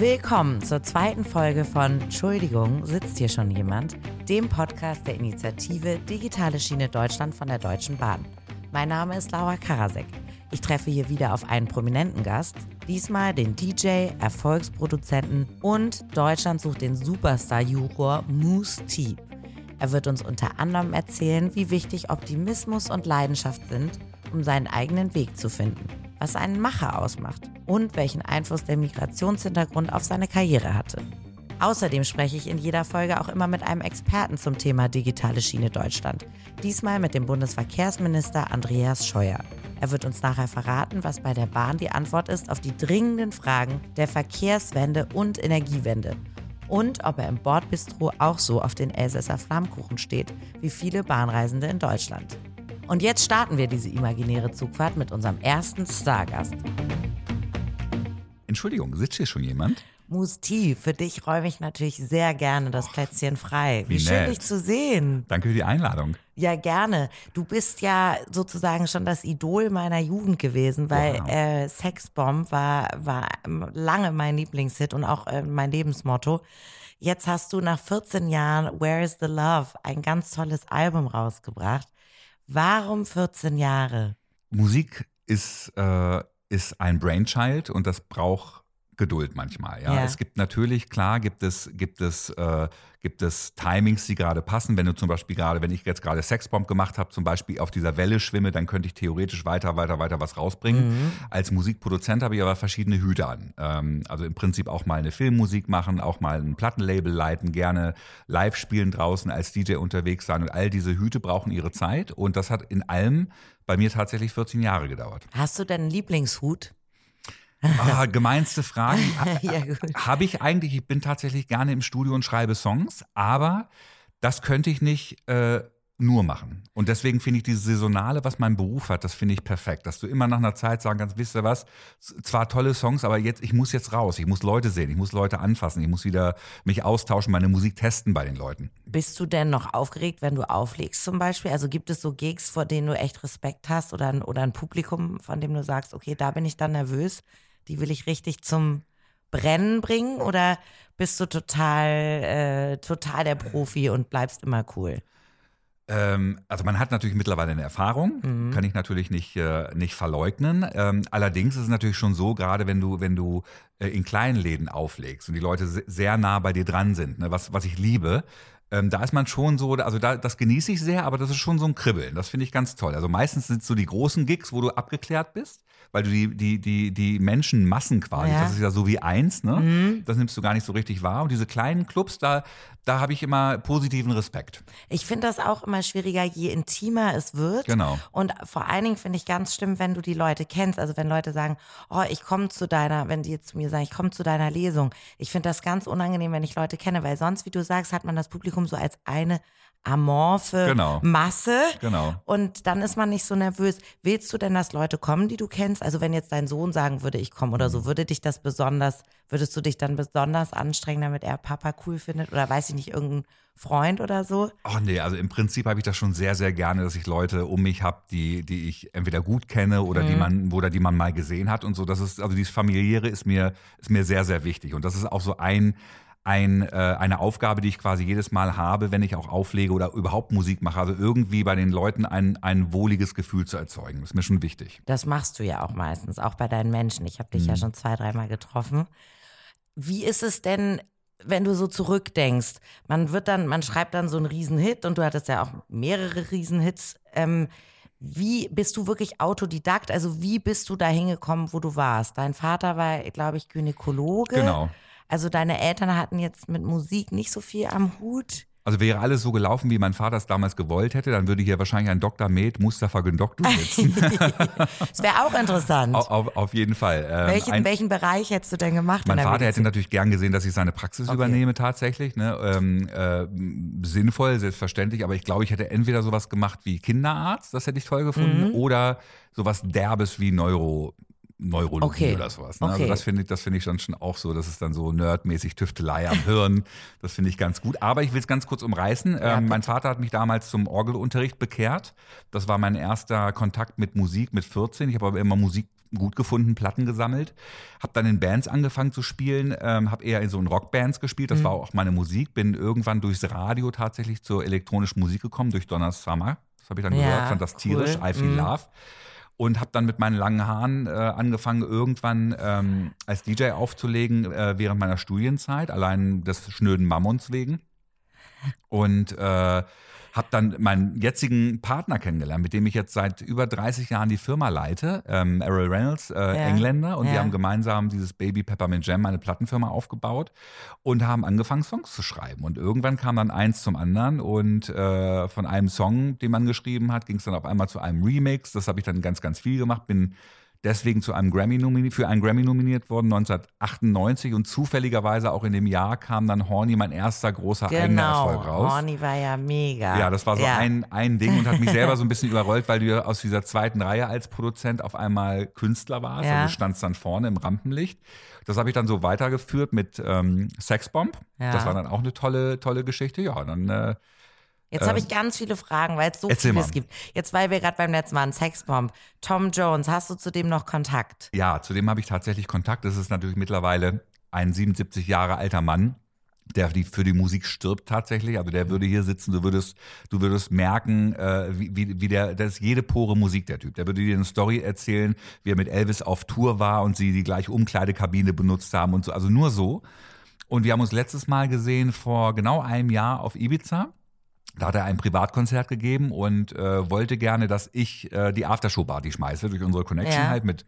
Willkommen zur zweiten Folge von Entschuldigung, sitzt hier schon jemand? Dem Podcast der Initiative Digitale Schiene Deutschland von der Deutschen Bahn. Mein Name ist Laura Karasek. Ich treffe hier wieder auf einen prominenten Gast, diesmal den DJ, Erfolgsproduzenten und Deutschland sucht den Superstar-Juror Moose T. Er wird uns unter anderem erzählen, wie wichtig Optimismus und Leidenschaft sind, um seinen eigenen Weg zu finden, was einen Macher ausmacht und welchen Einfluss der Migrationshintergrund auf seine Karriere hatte. Außerdem spreche ich in jeder Folge auch immer mit einem Experten zum Thema digitale Schiene Deutschland. Diesmal mit dem Bundesverkehrsminister Andreas Scheuer. Er wird uns nachher verraten, was bei der Bahn die Antwort ist auf die dringenden Fragen der Verkehrswende und Energiewende. Und ob er im Bordbistro auch so auf den Elsässer Flammkuchen steht, wie viele Bahnreisende in Deutschland. Und jetzt starten wir diese imaginäre Zugfahrt mit unserem ersten Stargast. Entschuldigung, sitzt hier schon jemand? Musti, für dich räume ich natürlich sehr gerne das Plätzchen frei. Wie, wie schön, nett. dich zu sehen. Danke für die Einladung. Ja, gerne. Du bist ja sozusagen schon das Idol meiner Jugend gewesen, weil Wow. äh, Sexbomb war, war lange mein Lieblingshit und auch äh, mein Lebensmotto. Jetzt hast du nach 14 Jahren Where is the Love ein ganz tolles Album rausgebracht. Warum 14 Jahre? Musik ist, äh, ist ein Brainchild und das braucht Geduld manchmal. Ja? Ja. Es gibt natürlich, klar, gibt es, gibt es, äh, gibt es Timings, die gerade passen. Wenn du zum Beispiel gerade, wenn ich jetzt gerade Sexbomb gemacht habe, zum Beispiel auf dieser Welle schwimme, dann könnte ich theoretisch weiter, weiter, weiter was rausbringen. Als Musikproduzent habe ich aber verschiedene Hüte an. Ähm, also im Prinzip auch mal eine Filmmusik machen, auch mal ein Plattenlabel leiten, gerne live spielen draußen, als DJ unterwegs sein. Und all diese Hüte brauchen ihre Zeit. Und das hat in allem bei mir tatsächlich 14 Jahre gedauert. Hast du denn einen Lieblingshut? Ah, gemeinste Frage. ja. Habe ich eigentlich, ich bin tatsächlich gerne im Studio und schreibe Songs, aber das könnte ich nicht äh, nur machen. Und deswegen finde ich dieses Saisonale, was mein Beruf hat, das finde ich perfekt. Dass du immer nach einer Zeit sagen kannst, wisst ihr was, zwar tolle Songs, aber jetzt, ich muss jetzt raus, ich muss Leute sehen, ich muss Leute anfassen, ich muss wieder mich austauschen, meine Musik testen bei den Leuten. Bist du denn noch aufgeregt, wenn du auflegst zum Beispiel? Also gibt es so Gigs, vor denen du echt Respekt hast oder ein, oder ein Publikum, von dem du sagst, okay, da bin ich dann nervös, die will ich richtig zum Brennen bringen? Oder bist du total, äh, total der Profi und bleibst immer cool? Ähm, also man hat natürlich mittlerweile eine Erfahrung, kann ich natürlich nicht, äh, nicht verleugnen. Ähm, allerdings ist es natürlich schon so, gerade wenn du, wenn du äh, in kleinen Läden auflegst und die Leute se- sehr nah bei dir dran sind, ne, was, was ich liebe, ähm, da ist man schon so, also da, das genieße ich sehr, aber das ist schon so ein Kribbeln. Das finde ich ganz toll. Also meistens sind so die großen Gigs, wo du abgeklärt bist, weil du die, die, die, die Menschenmassen quasi, Ja. das ist ja so wie eins, ne? Das nimmst du gar nicht so richtig wahr. Und diese kleinen Clubs, da, da habe ich immer positiven Respekt. Ich finde das auch immer schwieriger, je intimer es wird. Genau. Und vor allen Dingen finde ich ganz schlimm, wenn du die Leute kennst. Also wenn Leute sagen, oh, ich komme zu deiner, wenn die jetzt zu mir sagen, ich komme zu deiner Lesung. Ich finde das ganz unangenehm, wenn ich Leute kenne, weil sonst, wie du sagst, hat man das Publikum so als eine amorphe Genau. Masse. Genau. Und dann ist man nicht so nervös. Willst du denn, dass Leute kommen, die du kennst? Also wenn jetzt dein Sohn sagen würde, ich komme oder Mhm. so, würde dich das besonders, würdest du dich dann besonders anstrengen, damit er Papa cool findet? Oder weiß ich nicht, irgendein Freund oder so? Ach nee, also im Prinzip habe ich das schon sehr, sehr gerne, dass ich Leute um mich habe, die, die ich entweder gut kenne oder die man, oder die man mal gesehen hat und so. Das ist, also dieses Familiäre ist mir, ist mir sehr, sehr wichtig. Und das ist auch so ein, ein, äh, eine Aufgabe, die ich quasi jedes Mal habe, wenn ich auch auflege oder überhaupt Musik mache. Also irgendwie bei den Leuten ein, ein wohliges Gefühl zu erzeugen. Das ist mir schon wichtig. Das machst du ja auch meistens, auch bei deinen Menschen. Ich habe dich ja schon zwei, dreimal getroffen. Wie ist es denn, wenn du so zurückdenkst? Man wird dann, man schreibt dann so einen Riesenhit und du hattest ja auch mehrere Riesenhits. Ähm, wie bist du wirklich Autodidakt? Also wie bist du da hingekommen, wo du warst? Dein Vater war, glaube ich, Gynäkologe. Genau. Also deine Eltern hatten jetzt mit Musik nicht so viel am Hut. Also wäre alles so gelaufen, wie mein Vater es damals gewollt hätte, dann würde hier wahrscheinlich ein Dr. Med Mustafa Gündoktu sitzen. Das wäre auch interessant. auf, auf, auf jeden Fall. Ähm, welchen, ein- welchen Bereich hättest du denn gemacht? Mein Vater hätte Medizin? natürlich gern gesehen, dass ich seine Praxis Okay. übernehme tatsächlich. Ne? Ähm, äh, sinnvoll, selbstverständlich, aber ich glaube, ich hätte entweder sowas gemacht wie Kinderarzt, das hätte ich toll gefunden, Mhm. oder sowas Derbes wie Neuro. Neurologie Okay. oder sowas. Ne? Okay. Also das finde ich, das finde ich dann schon auch so. Das ist dann so nerdmäßig Tüftelei am Hirn. Das finde ich ganz gut. Aber ich will es ganz kurz umreißen. ähm, mein Vater hat mich damals zum Orgelunterricht bekehrt. Das war mein erster Kontakt mit Musik mit 14. Ich habe aber immer Musik gut gefunden, Platten gesammelt, habe dann in Bands angefangen zu spielen, ähm, habe eher in so in Rockbands gespielt, das mhm. war auch meine Musik, bin irgendwann durchs Radio tatsächlich zur elektronischen Musik gekommen, durch Donna Summer, das habe ich dann ja, gehört, fand das tierisch, cool. I Feel mhm. Love und habe dann mit meinen langen Haaren äh, angefangen, irgendwann ähm, als DJ aufzulegen äh, während meiner Studienzeit, allein des schnöden Mammons wegen. Und äh, habe dann meinen jetzigen Partner kennengelernt, mit dem ich jetzt seit über 30 Jahren die Firma leite, ähm, Errol Reynolds, äh, ja. Engländer. Und ja. wir haben gemeinsam dieses Baby Peppermint Jam, eine Plattenfirma, aufgebaut und haben angefangen, Songs zu schreiben. Und irgendwann kam dann eins zum anderen und äh, von einem Song, den man geschrieben hat, ging es dann auf einmal zu einem Remix. Das habe ich dann ganz, ganz viel gemacht, bin deswegen zu einem Grammy nominiert, für einen Grammy nominiert worden 1998 und zufälligerweise auch in dem Jahr kam dann Horny mein erster großer genau. eigener Erfolg raus. Horny war ja mega. Ja, das war so ja. ein, ein Ding und hat mich selber so ein bisschen überrollt, weil du ja aus dieser zweiten Reihe als Produzent auf einmal Künstler warst. Ja. Also du standst dann vorne im Rampenlicht. Das habe ich dann so weitergeführt mit ähm, Sexbomb. Ja. Das war dann auch eine tolle, tolle Geschichte. Ja, dann äh, Jetzt habe ich ähm, ganz viele Fragen, weil es so vieles gibt. Jetzt, weil wir gerade beim letzten Mal einen Sexbomb. Tom Jones, hast du zu dem noch Kontakt? Ja, zu dem habe ich tatsächlich Kontakt. Das ist natürlich mittlerweile ein 77 Jahre alter Mann, der die, für die Musik stirbt tatsächlich. Also der würde hier sitzen, du würdest, du würdest merken, äh, wie, wie der, das ist jede Pore Musik, der Typ. Der würde dir eine Story erzählen, wie er mit Elvis auf Tour war und sie die gleiche Umkleidekabine benutzt haben und so. Also nur so. Und wir haben uns letztes Mal gesehen vor genau einem Jahr auf Ibiza. Da hat er ein Privatkonzert gegeben und äh, wollte gerne, dass ich äh, die Aftershow-Party schmeiße durch unsere Connection ja, halt mit,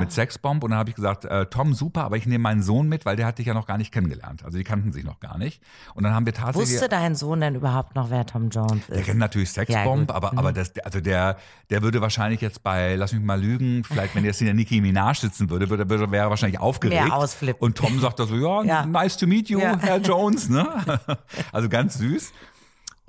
mit Sexbomb. Und dann habe ich gesagt, äh, Tom, super, aber ich nehme meinen Sohn mit, weil der hat dich ja noch gar nicht kennengelernt. Also die kannten sich noch gar nicht. Und dann haben wir tatsächlich. Wusste dein Sohn denn überhaupt noch, wer Tom Jones ist? Der kennt natürlich Sexbomb, ja, aber, mhm. aber das, also der, der würde wahrscheinlich jetzt bei, lass mich mal lügen, vielleicht wenn jetzt in der Nicki Minaj sitzen würde, würde, würde wäre er wahrscheinlich aufgeregt. Mehr ausflippen. Und Tom sagt da so, ja, ja, nice to meet you, Herr Jones. Ne? Also ganz süß.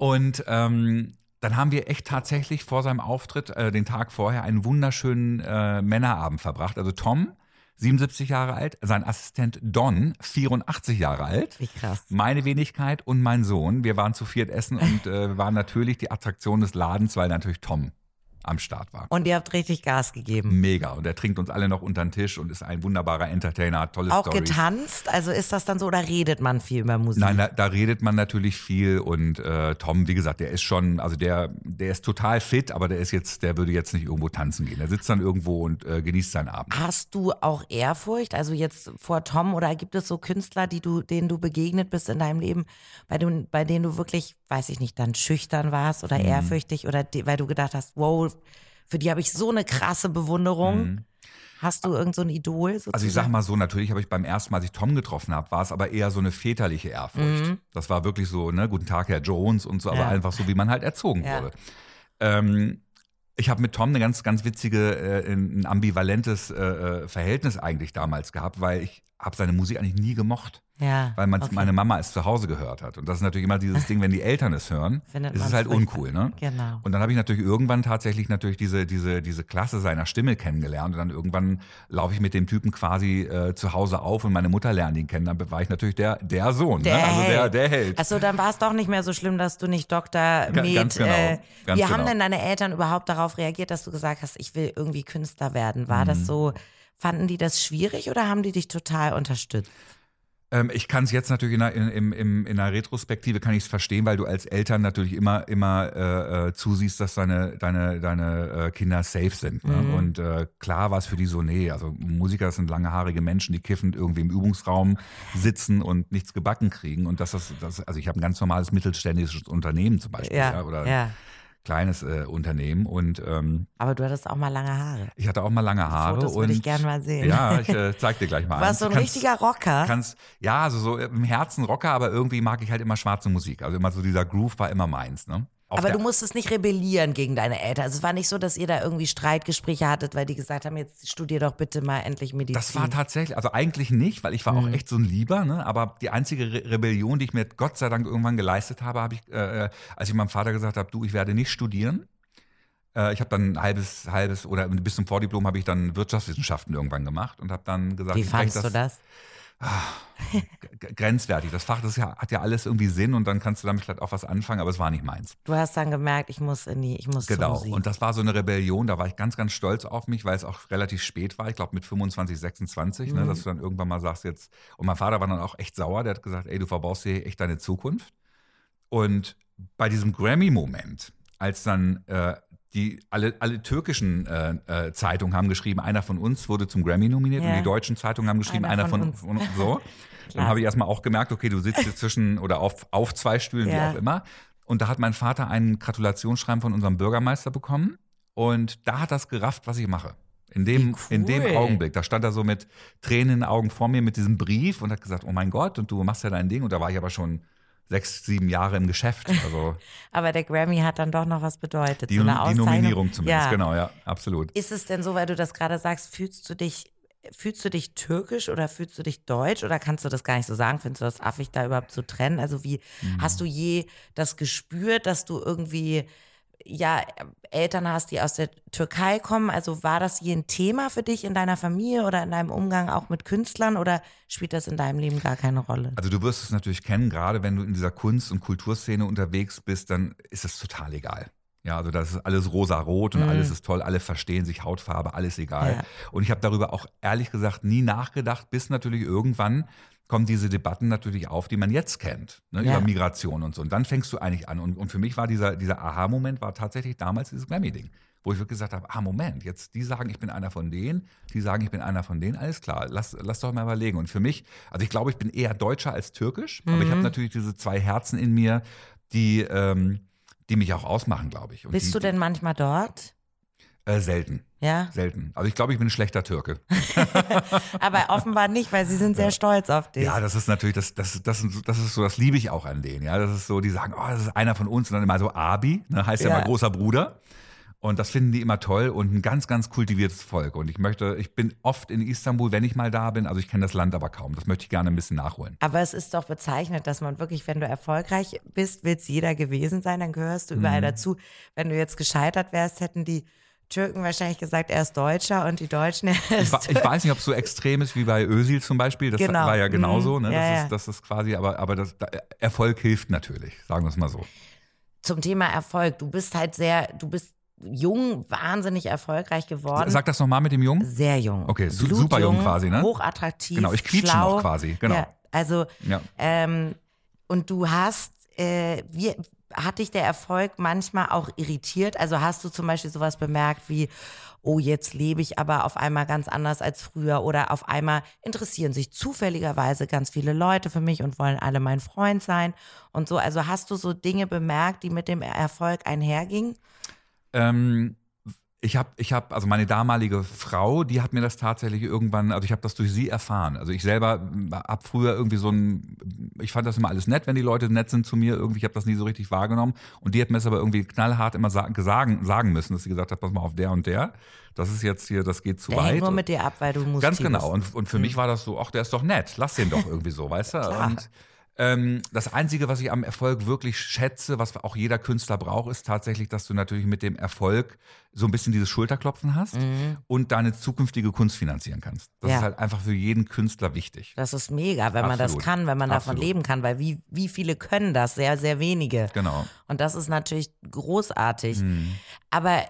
Und ähm, dann haben wir echt tatsächlich vor seinem Auftritt, äh, den Tag vorher, einen wunderschönen äh, Männerabend verbracht. Also Tom, 77 Jahre alt, sein Assistent Don, 84 Jahre alt. Wie krass. Meine Wenigkeit und mein Sohn. Wir waren zu viert essen und äh, waren natürlich die Attraktion des Ladens, weil natürlich Tom am Start war. Und ihr habt richtig Gas gegeben. Mega. Und er trinkt uns alle noch unter den Tisch und ist ein wunderbarer Entertainer, hat tolle Auch Storys. getanzt? Also ist das dann so oder redet man viel über Musik? Nein, da, da redet man natürlich viel und äh, Tom, wie gesagt, der ist schon, also der, der ist total fit, aber der ist jetzt, der würde jetzt nicht irgendwo tanzen gehen. Er sitzt dann irgendwo und äh, genießt seinen Abend. Hast du auch Ehrfurcht, also jetzt vor Tom oder gibt es so Künstler, die du, denen du begegnet bist in deinem Leben, bei, du, bei denen du wirklich, weiß ich nicht, dann schüchtern warst oder mhm. ehrfürchtig oder die, weil du gedacht hast, wow, für die habe ich so eine krasse Bewunderung. Mhm. Hast du irgend so ein Idol? Sozusagen? Also ich sag mal so, natürlich habe ich beim ersten Mal, als ich Tom getroffen habe, war es aber eher so eine väterliche Ehrfurcht. Mhm. Das war wirklich so, ne, guten Tag, Herr Jones und so, aber ja. einfach so, wie man halt erzogen ja. wurde. Ähm, ich habe mit Tom eine ganz, ganz witzige, äh, ein ambivalentes äh, äh, Verhältnis eigentlich damals gehabt, weil ich habe seine Musik eigentlich nie gemocht. Ja, weil man, okay. meine Mama es zu Hause gehört hat. Und das ist natürlich immer dieses Ding, wenn die Eltern es hören, ist es halt uncool. Ne? Genau. Und dann habe ich natürlich irgendwann tatsächlich natürlich diese, diese, diese Klasse seiner Stimme kennengelernt. Und dann irgendwann laufe ich mit dem Typen quasi äh, zu Hause auf und meine Mutter lernt ihn kennen. Dann war ich natürlich der, der Sohn, der ne? also der, der Held. Achso, dann war es doch nicht mehr so schlimm, dass du nicht Dr. Med. Ganz genau. Äh, ganz wie genau. haben denn deine Eltern überhaupt darauf reagiert, dass du gesagt hast, ich will irgendwie Künstler werden? War mhm. das so Fanden die das schwierig oder haben die dich total unterstützt? Ähm, ich kann es jetzt natürlich in einer, in, in, in einer Retrospektive kann ich es verstehen, weil du als Eltern natürlich immer immer äh, äh, zusiehst, dass deine deine deine äh, Kinder safe sind. Ne? Mhm. Und äh, klar war es für die so, nee, also Musiker sind langhaarige Menschen, die kiffend irgendwie im Übungsraum sitzen und nichts gebacken kriegen. Und dass das, das also ich habe ein ganz normales mittelständisches Unternehmen zum Beispiel, ja, ja oder ja kleines äh, Unternehmen und ähm, aber du hattest auch mal lange Haare. Ich hatte auch mal lange Haare und würde ich gerne mal sehen. Ja, ich äh, zeig dir gleich mal. Du warst so ein kannst, richtiger Rocker. Kannst, ja, also so im Herzen Rocker, aber irgendwie mag ich halt immer schwarze Musik. Also immer so dieser Groove war immer meins. Ne? Aber du musstest nicht rebellieren gegen deine Eltern. Also es war nicht so, dass ihr da irgendwie Streitgespräche hattet, weil die gesagt haben, jetzt studier doch bitte mal endlich Medizin. Das war tatsächlich, also eigentlich nicht, weil ich war mhm. auch echt so ein Lieber, ne? aber die einzige Re Rebellion, die ich mir Gott sei Dank irgendwann geleistet habe, habe ich, äh, äh als ich meinem Vater gesagt habe, du, ich werde nicht studieren. Äh, ich habe dann ein halbes, halbes oder bis zum Vordiplom habe ich dann Wirtschaftswissenschaften irgendwann gemacht und habe dann gesagt, wie fandest das, du das? Grenzwertig. Das Fach, das ja, hat ja alles irgendwie Sinn und dann kannst du damit vielleicht auch was anfangen, aber es war nicht meins. Du hast dann gemerkt, ich muss in die, ich muss Genau. Und das war so eine Rebellion, da war ich ganz, ganz stolz auf mich, weil es auch relativ spät war. Ich glaube mit 25, 26, mhm. ne, dass du dann irgendwann mal sagst jetzt. Und mein Vater war dann auch echt sauer, der hat gesagt, ey, du verbaust hier echt deine Zukunft. Und bei diesem Grammy-Moment, als dann äh, die alle, alle türkischen äh, äh, Zeitungen haben geschrieben, einer von uns wurde zum Grammy nominiert ja. und die deutschen Zeitungen haben geschrieben, einer, einer von, von, von so. Dann habe ich erstmal auch gemerkt, okay, du sitzt jetzt zwischen oder auf, auf zwei Stühlen, ja. wie auch immer. Und da hat mein Vater ein Gratulationsschreiben von unserem Bürgermeister bekommen. Und da hat das gerafft, was ich mache. In dem, cool. in dem Augenblick. Da stand er so mit Tränen in den Augen vor mir mit diesem Brief und hat gesagt, oh mein Gott, und du machst ja dein Ding. Und da war ich aber schon sechs, sieben Jahre im Geschäft. Also aber der Grammy hat dann doch noch was bedeutet. Die, so die Nominierung zumindest, ja. genau, ja, absolut. Ist es denn so, weil du das gerade sagst, fühlst du dich Fühlst du dich türkisch oder fühlst du dich deutsch oder kannst du das gar nicht so sagen? Findest du das affig, da überhaupt zu trennen? Also wie mhm. hast du je das gespürt, dass du irgendwie ja Eltern hast, die aus der Türkei kommen? Also war das je ein Thema für dich in deiner Familie oder in deinem Umgang auch mit Künstlern oder spielt das in deinem Leben gar keine Rolle? Also du wirst es natürlich kennen, gerade wenn du in dieser Kunst- und Kulturszene unterwegs bist, dann ist es total egal. Ja, also das ist alles rosa-rot und mhm. alles ist toll, alle verstehen sich, Hautfarbe, alles egal. Ja. Und ich habe darüber auch ehrlich gesagt nie nachgedacht, bis natürlich irgendwann kommen diese Debatten natürlich auf, die man jetzt kennt, ne, ja. über Migration und so. Und dann fängst du eigentlich an. Und, und für mich war dieser, dieser Aha-Moment war tatsächlich damals dieses Grammy-Ding, wo ich wirklich gesagt habe, ah Moment, jetzt die sagen, ich bin einer von denen, die sagen, ich bin einer von denen, alles klar, lass, lass doch mal überlegen. Und für mich, also ich glaube, ich bin eher Deutscher als Türkisch, mhm. aber ich habe mhm. natürlich diese zwei Herzen in mir, die ähm, die mich auch ausmachen, glaube ich. Und Bist die, du denn manchmal dort? Äh, selten. Ja? Selten. Also ich glaube, ich bin ein schlechter Türke. Aber offenbar nicht, weil sie sind sehr ja. stolz auf dich. Ja, das ist natürlich, das, das, das, das ist so, das liebe ich auch an denen. Ja, das ist so, die sagen, oh, das ist einer von uns und dann immer so Abi, ne, heißt ja, ja immer großer Bruder. Und das finden die immer toll und ein ganz, ganz kultiviertes Volk. Und ich möchte, ich bin oft in Istanbul, wenn ich mal da bin. Also ich kenne das Land aber kaum. Das möchte ich gerne ein bisschen nachholen. Aber es ist doch bezeichnet, dass man wirklich, wenn du erfolgreich bist, will es jeder gewesen sein, dann gehörst du überall mhm. dazu. Wenn du jetzt gescheitert wärst, hätten die Türken wahrscheinlich gesagt, er ist Deutscher und die Deutschen, er ist ich, ich weiß nicht, ob es so extrem ist wie bei Özil zum Beispiel. Das genau. war ja genauso. Mhm. Ne? Das, ja, ist, das ist quasi, aber, aber das, Erfolg hilft natürlich, sagen wir es mal so. Zum Thema Erfolg. Du bist halt sehr, du bist jung, wahnsinnig erfolgreich geworden. Sag das nochmal mit dem Jung? Sehr jung. Okay, su super jung quasi, ne? Hochattraktiv. Genau, ich quietsche noch quasi, genau. Ja, also, ja. Ähm, und du hast, äh, wie, hat dich der Erfolg manchmal auch irritiert? Also hast du zum Beispiel sowas bemerkt wie, oh, jetzt lebe ich aber auf einmal ganz anders als früher oder auf einmal interessieren sich zufälligerweise ganz viele Leute für mich und wollen alle mein Freund sein und so. Also hast du so Dinge bemerkt, die mit dem Erfolg einhergingen? Ähm, ich habe, ich hab, also meine damalige Frau, die hat mir das tatsächlich irgendwann, also ich habe das durch sie erfahren. Also ich selber habe früher irgendwie so ein, ich fand das immer alles nett, wenn die Leute nett sind zu mir, irgendwie, ich habe das nie so richtig wahrgenommen. Und die hat mir es aber irgendwie knallhart immer sagen, sagen müssen, dass sie gesagt hat, pass mal auf der und der. Das ist jetzt hier, das geht zu der weit. nur mit dir ab, weil du musst. Ganz genau. Und, und für mhm. mich war das so, ach, der ist doch nett, lass den doch irgendwie so, weißt du? Und ähm, das Einzige, was ich am Erfolg wirklich schätze, was auch jeder Künstler braucht, ist tatsächlich, dass du natürlich mit dem Erfolg so ein bisschen dieses Schulterklopfen hast mhm. und deine zukünftige Kunst finanzieren kannst. Das ja. ist halt einfach für jeden Künstler wichtig. Das ist mega, wenn Absolut. man das kann, wenn man davon Absolut. leben kann, weil wie, wie viele können das? Sehr, sehr wenige. Genau. Und das ist natürlich großartig. Mhm. Aber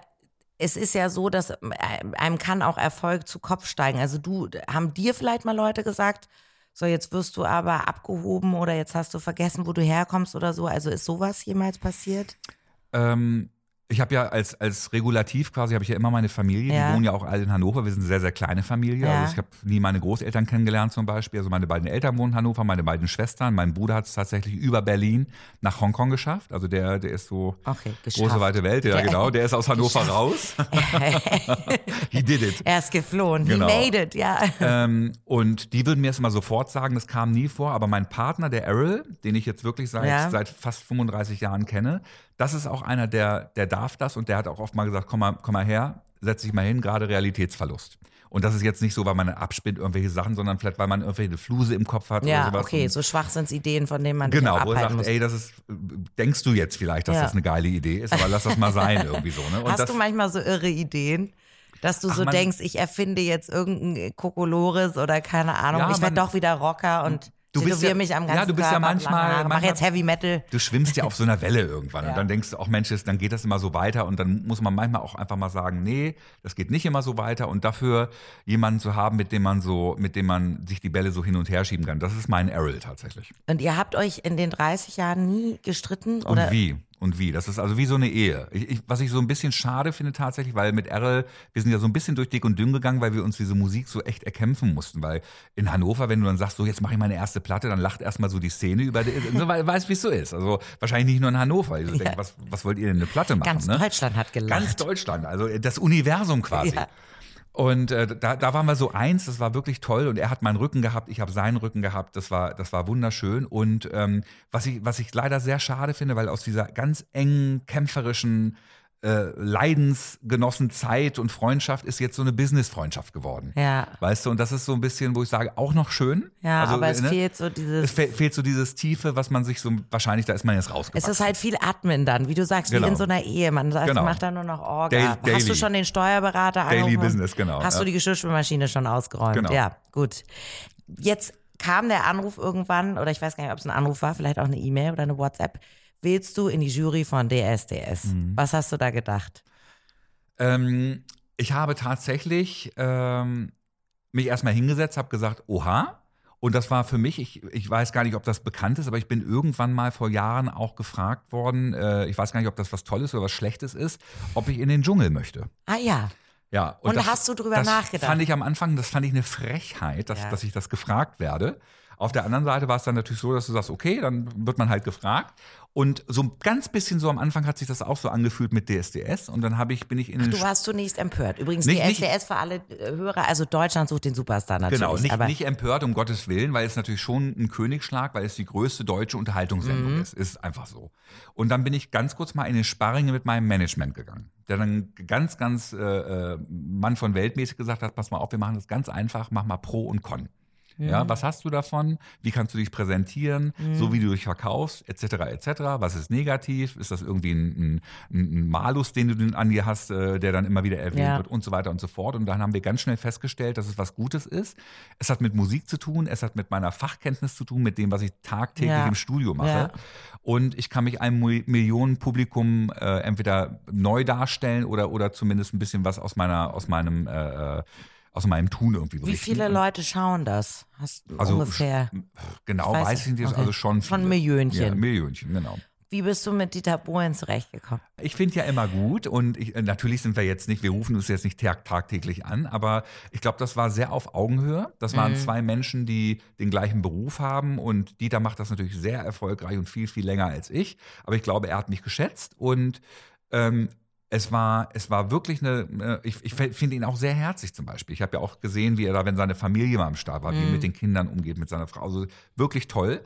es ist ja so, dass einem kann auch Erfolg zu Kopf steigen. Also du, haben dir vielleicht mal Leute gesagt, so jetzt wirst du aber abgehoben oder jetzt hast du vergessen, wo du herkommst oder so. Also ist sowas jemals passiert? Ähm, ich habe ja als, als Regulativ quasi, habe ich ja immer meine Familie, ja. die wohnen ja auch alle in Hannover, wir sind eine sehr, sehr kleine Familie. Ja. Also ich habe nie meine Großeltern kennengelernt zum Beispiel. Also meine beiden Eltern wohnen in Hannover, meine beiden Schwestern. Mein Bruder hat es tatsächlich über Berlin nach Hongkong geschafft. Also der, der ist so okay, große, weite Welt, ja genau. Der ist aus Hannover raus. He did it. Er ist geflohen. Genau. He made it, ja. Ähm, und die würden mir jetzt mal sofort sagen, das kam nie vor. Aber mein Partner, der Errol, den ich jetzt wirklich seit, ja. seit fast 35 Jahren kenne, das ist auch einer, der, der darf das und der hat auch oft mal gesagt, komm mal, komm mal her, setz dich mal hin, gerade Realitätsverlust. Und das ist jetzt nicht so, weil man abspinnt irgendwelche Sachen, sondern vielleicht, weil man irgendwelche Fluse im Kopf hat ja, oder sowas. okay, so Schwachsinnsideen, von denen man Genau, wo er sagt, muss. ey, das ist, denkst du jetzt vielleicht, dass ja. das eine geile Idee ist, aber lass das mal sein irgendwie so. Ne? Und Hast das, du manchmal so irre Ideen? Dass du Ach, so denkst, ich erfinde jetzt irgendein Kokolores oder keine Ahnung, Ja, ich werde doch wieder Rocker und Du bist ja- mich am ja, ganzen du bist ja Körper, manchmal- mach manchmal- jetzt Heavy Metal. Du schwimmst ja auf so einer Welle irgendwann Ja. und dann denkst du auch, Mensch, dann geht das immer so weiter und dann muss man manchmal auch einfach mal sagen, nee, das geht nicht immer so weiter und dafür jemanden zu haben, mit dem man so, mit dem man sich die Bälle so hin und her schieben kann, das ist mein Errol tatsächlich. Und ihr habt euch in den 30 Jahren nie gestritten? Und Oder? wie? Und wie? Das ist also wie so eine Ehe. Ich, ich, was ich so ein bisschen schade finde tatsächlich, weil mit Errol, wir sind ja so ein bisschen durch dick und dünn gegangen, weil wir uns diese Musik so echt erkämpfen mussten. Weil in Hannover, wenn du dann sagst, so jetzt mache ich meine erste Platte, dann lacht erstmal so die Szene über, die, so, weil weißt, wie es so ist. Also wahrscheinlich nicht nur in Hannover. Ich so denke, was, was wollt ihr denn eine Platte machen? Ganz ne? Deutschland hat gelacht. Ganz Deutschland, also das Universum quasi. Ja. Und äh, da, da waren wir so eins, das war wirklich toll. Und er hat meinen Rücken gehabt, ich habe seinen Rücken gehabt. Das war, das war wunderschön. Und ähm, was, ich, was ich leider sehr schade finde, weil aus dieser ganz engen, kämpferischen, äh, leidensgenossen Zeit und Freundschaft ist jetzt so eine Business-Freundschaft geworden. Ja. Weißt du, und das ist so ein bisschen, wo ich sage, auch noch schön. Ja, Also, aber es ne? fehlt so dieses. Es fe fehlt so dieses Tiefe, was man sich so, wahrscheinlich, da ist man jetzt Es rausgewachsen. ist halt viel Atmen dann, wie du sagst, wie Genau. in so einer Ehe. Man sagt, Genau. macht da nur noch Orga. Daily- Hast du schon den Steuerberater Daily angerufen? Business, genau, Hast ja. du die Geschirrspülmaschine schon ausgeräumt? Genau. Ja, gut. Jetzt kam der Anruf irgendwann, oder ich weiß gar nicht, ob es ein Anruf war, vielleicht auch eine E-Mail oder eine WhatsApp. Willst du in die Jury von DSDS? Mhm. Was hast du da gedacht? Ähm, ich habe tatsächlich ähm, mich erstmal hingesetzt, habe gesagt, oha. Und das war für mich, ich, ich weiß gar nicht, ob das bekannt ist, aber ich bin irgendwann mal vor Jahren auch gefragt worden, äh, ich weiß gar nicht, ob das was Tolles oder was Schlechtes ist, ob ich in den Dschungel möchte. Ah ja, Ja, Und das, hast du drüber das nachgedacht? fand ich am Anfang, das fand ich eine Frechheit, dass, Ja. dass ich das gefragt werde. Auf der anderen Seite war es dann natürlich so, dass du sagst, okay, dann wird man halt gefragt. Und so ein ganz bisschen so am Anfang hat sich das auch so angefühlt mit DSDS. Und dann habe ich, bin ich in den du warst zunächst empört. Übrigens, Nicht- nicht- DSDS für alle äh, Hörer, also Deutschland sucht den Superstar natürlich. Genau, nicht, aber nicht empört, um Gottes Willen, weil es natürlich schon ein Königsschlag, weil es die größte deutsche Unterhaltungssendung Mhm. ist. Ist einfach so. Und dann bin ich ganz kurz mal in den Sparringe mit meinem Management gegangen, der dann ganz, ganz äh, äh, Mann von Weltmäßig gesagt hat, pass mal auf, wir machen das ganz einfach, mach mal Pro und Con. Mhm. Ja, was hast du davon? Wie kannst du dich präsentieren? So wie du dich verkaufst, etc. etc. Was ist negativ? Ist das irgendwie ein, ein, ein Malus, den du an dir hast, äh, der dann immer wieder erwähnt Ja. wird und so weiter und so fort. Und dann haben wir ganz schnell festgestellt, dass es was Gutes ist. Es hat mit Musik zu tun, es hat mit meiner Fachkenntnis zu tun, mit dem, was ich tagtäglich Ja. im Studio mache. Ja. Und ich kann mich einem Millionenpublikum äh, entweder neu darstellen oder, oder zumindest ein bisschen was aus meiner, aus meinem, äh, äh, aus meinem Tun irgendwie wie berichten. viele Und- Leute schauen das? Hast du Also ungefähr? Genau, Ich weiß weiß, ich nicht. Okay. also schon Schon viele. Millionchen. Ja, Millionchen, genau. Wie bist du mit Dieter Bohlen zurechtgekommen? Ich finde ja immer gut und ich, äh, natürlich sind wir jetzt nicht, wir rufen uns jetzt nicht tag, tagtäglich an, aber ich glaube, das war sehr auf Augenhöhe. Das waren zwei Menschen, die den gleichen Beruf haben und Dieter macht das natürlich sehr erfolgreich und viel, viel länger als ich. Aber ich glaube, er hat mich geschätzt und ähm, es war, es war wirklich eine, äh, ich, ich finde ihn auch sehr herzig zum Beispiel. Ich habe ja auch gesehen, wie er da, wenn seine Familie mal am Start war, wie er mit den Kindern umgeht, mit seiner Frau. Also wirklich toll.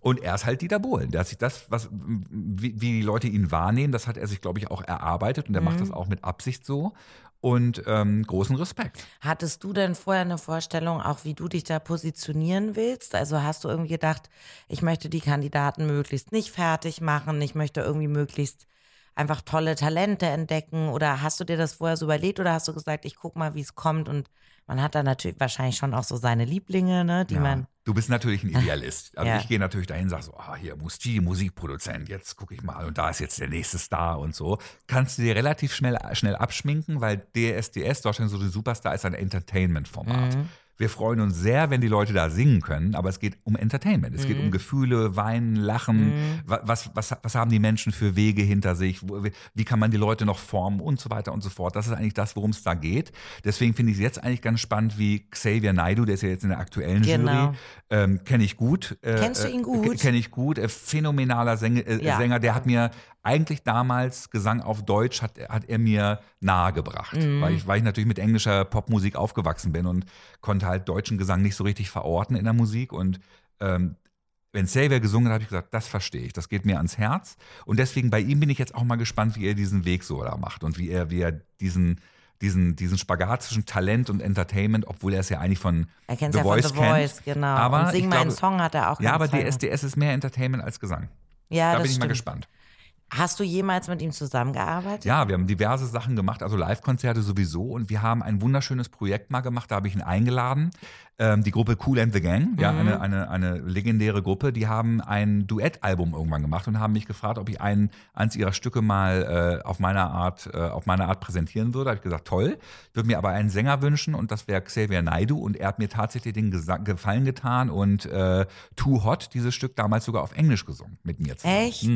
Und er ist halt Dieter Bohlen. Der hat sich das, was, wie, wie die Leute ihn wahrnehmen, das hat er sich, glaube ich, auch erarbeitet und er macht das auch mit Absicht so. Und ähm, großen Respekt. Hattest du denn vorher eine Vorstellung, auch wie du dich da positionieren willst? Also hast du irgendwie gedacht, ich möchte die Kandidaten möglichst nicht fertig machen, ich möchte irgendwie möglichst einfach tolle Talente entdecken? Oder hast du dir das vorher so überlegt oder hast du gesagt, ich guck mal, wie es kommt und man hat da natürlich wahrscheinlich schon auch so seine Lieblinge, ne, die Ja. man. Du bist natürlich ein Idealist. Also Ja. ich gehe natürlich dahin und sage so, ah, hier, Musti, Musikproduzent, jetzt gucke ich mal und da ist jetzt der nächste Star und so. Kannst du dir relativ schnell, schnell abschminken, weil DSDS, Deutschland so die Superstar, ist ein Entertainment-Format. Mhm. Wir freuen uns sehr, wenn die Leute da singen können, aber es geht um Entertainment. Es geht Mhm. um Gefühle, Weinen, Lachen. Wa- Was, was, was haben die Menschen für Wege hinter sich? Wie kann man die Leute noch formen und so weiter und so fort. Das ist eigentlich das, worum es da geht. Deswegen finde ich es jetzt eigentlich ganz spannend, wie Xavier Naidoo, der ist ja jetzt in der aktuellen Genau. Jury, ähm, kenne ich gut. Äh, Kennst du ihn äh, gut? Kenne ich gut. Äh, phänomenaler Sänger, äh, Ja. Sänger. Der hat mir eigentlich damals Gesang auf Deutsch hat, hat er mir nahegebracht, Mhm. weil, ich, weil ich natürlich mit englischer Popmusik aufgewachsen bin und konnte halt deutschen Gesang nicht so richtig verorten in der Musik und ähm, wenn Xavier gesungen hat, habe ich gesagt, das verstehe ich, das geht mir ans Herz. Und deswegen bei ihm bin ich jetzt auch mal gespannt, wie er diesen Weg so da macht und wie er, wie er diesen, diesen, diesen Spagat zwischen Talent und Entertainment, obwohl er es ja eigentlich von Er kennt The ja von Voice The Voice, kennt. genau. Aber und Sing meinen Song hat er auch Ja, aber DSDS ist mehr Entertainment als Gesang. Ja, da bin ich mal stimmt. gespannt. Hast du jemals mit ihm zusammengearbeitet? Ja, wir haben diverse Sachen gemacht, also Live-Konzerte sowieso. Und wir haben ein wunderschönes Projekt mal gemacht, da habe ich ihn eingeladen. Ähm, die Gruppe Cool and the Gang, ja, Mhm. eine, eine, eine legendäre Gruppe, die haben ein Duettalbum irgendwann gemacht und haben mich gefragt, ob ich ein, eins ihrer Stücke mal äh, auf meiner Art, äh, auf meine Art präsentieren würde. Habe ich gesagt, toll. Würde mir aber einen Sänger wünschen und das wäre Xavier Naidu und er hat mir tatsächlich den Gesa Gefallen getan und äh, Too Hot, dieses Stück damals sogar auf Englisch gesungen mit mir zusammen. Echt?